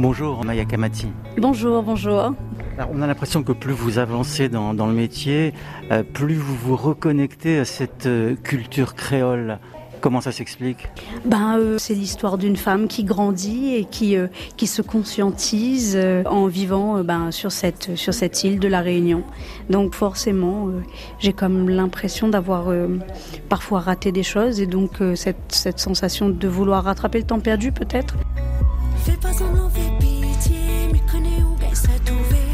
Bonjour Maya Kamati. Bonjour, bonjour. on a l'impression que plus vous avancez dans, le métier, euh, plus vous vous reconnectez à cette euh, culture créole. Comment ça s'explique? Ben, euh, C'est l'histoire d'une femme qui grandit et qui, qui se conscientise en vivant ben, sur, cette, sur cette île de la Réunion. Donc forcément, j'ai comme l'impression d'avoir parfois raté des choses et donc cette, cette sensation de vouloir rattraper le temps perdu peut-être? Fais pas semblant, fais pitié, mais connais où bien ça trouvé.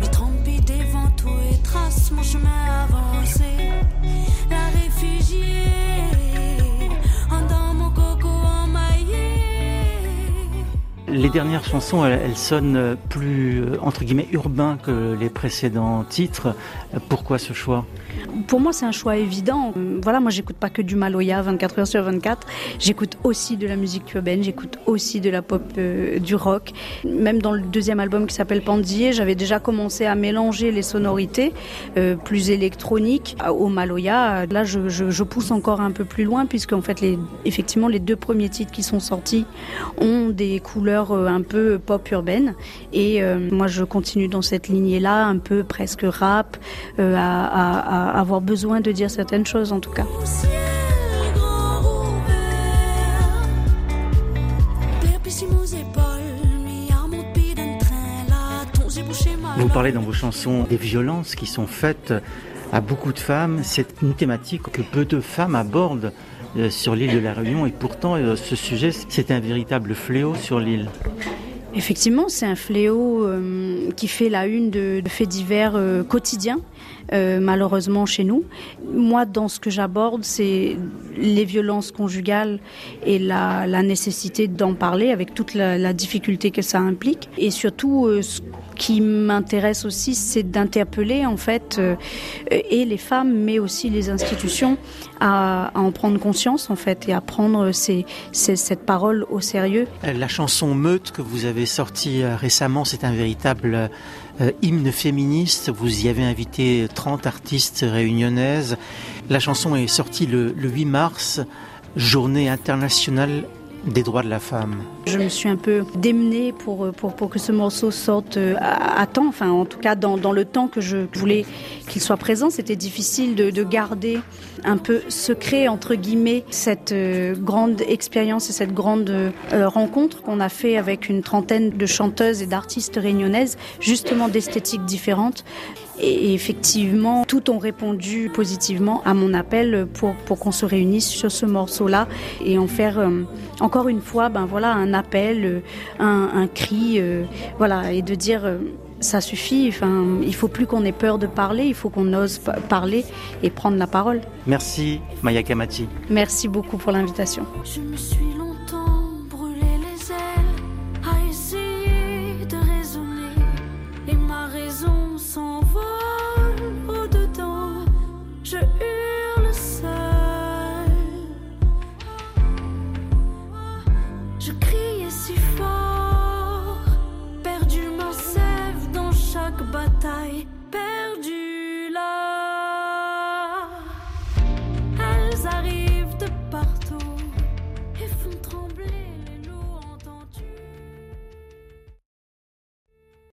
Mais trempé devant tout et trace mon chemin Les dernières chansons, elles, sonnent plus, euh, entre guillemets, urbain que les précédents titres. Pourquoi ce choix? Pour moi, c'est un choix évident. Voilà, moi, j'écoute pas que du Maloya 24 heures sur 24. J'écoute aussi de la musique urbaine, j'écoute aussi de la pop, euh, du rock. Même dans le deuxième album qui s'appelle Pandier, j'avais déjà commencé à mélanger les sonorités euh, plus électroniques au Maloya. Là, je, pousse encore un peu plus loin puisque en fait, effectivement, les deux premiers titres qui sont sortis ont des couleurs euh, un peu pop urbaine. Et moi, je continue dans cette lignée-là, un peu presque rap, à, à, à avoir besoin de dire certaines choses en tout cas. Vous parlez dans vos chansons des violences qui sont faites à beaucoup de femmes. C'est une thématique que peu de femmes abordent euh, sur l'île de la Réunion et pourtant euh, ce sujet c'est un véritable fléau sur l'île. Effectivement, c'est un fléau euh, qui fait la une de, faits divers quotidiens, malheureusement chez nous. Moi, dans ce que j'aborde, c'est les violences conjugales et la, nécessité d'en parler avec toute la, la, difficulté que ça implique. Et surtout, ce qui m'intéresse aussi, c'est d'interpeller en fait euh, et les femmes, mais aussi les institutions à, en prendre conscience en fait et à prendre cette parole au sérieux. La chanson Meute que vous avez sortie euh, récemment, c'est un véritable euh, hymne féministe. Vous y avez invité 30 artistes réunionnaises. La chanson est sortie le 8 mars, journée internationale des droits de la femme. Je me suis un peu démenée pour, pour, pour que ce morceau sorte euh, à, temps, enfin en tout cas dans, dans le temps que je voulais qu'il soit présent. C'était difficile de, de, garder un peu secret, entre guillemets, cette euh, grande expérience et cette grande euh, rencontre qu'on a fait avec une trentaine de chanteuses et d'artistes réunionnaises, justement d'esthétiques différentes. Et effectivement, tout ont répondu positivement à mon appel pour, pour qu'on se réunisse sur ce morceau-là et en faire euh, encore une fois, ben voilà, un appel, euh, un, un cri, euh, voilà, et de dire ça suffit. Enfin, il faut plus qu'on ait peur de parler, il faut qu'on ose parler et prendre la parole. Merci Maya Kamati. Merci beaucoup pour l'invitation. Je me suis